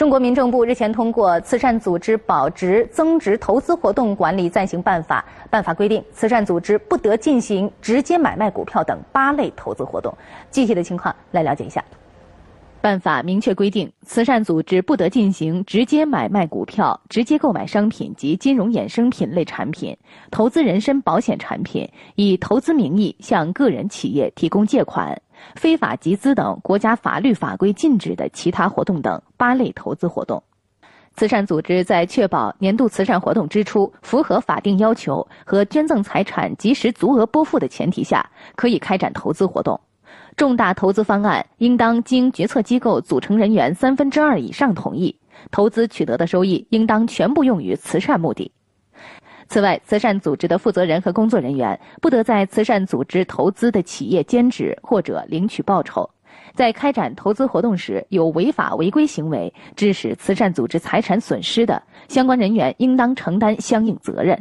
中国民政部日前通过《慈善组织保值增值投资活动管理暂行办法》，办法规定，慈善组织不得进行直接买卖股票等八类投资活动。具体的情况来了解一下。办法明确规定，慈善组织不得进行直接买卖股票、直接购买商品及金融衍生品类产品、投资人身保险产品、以投资名义向个人企业提供借款、非法集资等国家法律法规禁止的其他活动等八类投资活动。慈善组织在确保年度慈善活动支出符合法定要求和捐赠财产及时足额拨付的前提下，可以开展投资活动。重大投资方案应当经决策机构组成人员三分之二以上同意，投资取得的收益应当全部用于慈善目的。此外，慈善组织的负责人和工作人员不得在慈善组织投资的企业兼职或者领取报酬。在开展投资活动时有违法违规行为，致使慈善组织财产损失的，相关人员应当承担相应责任。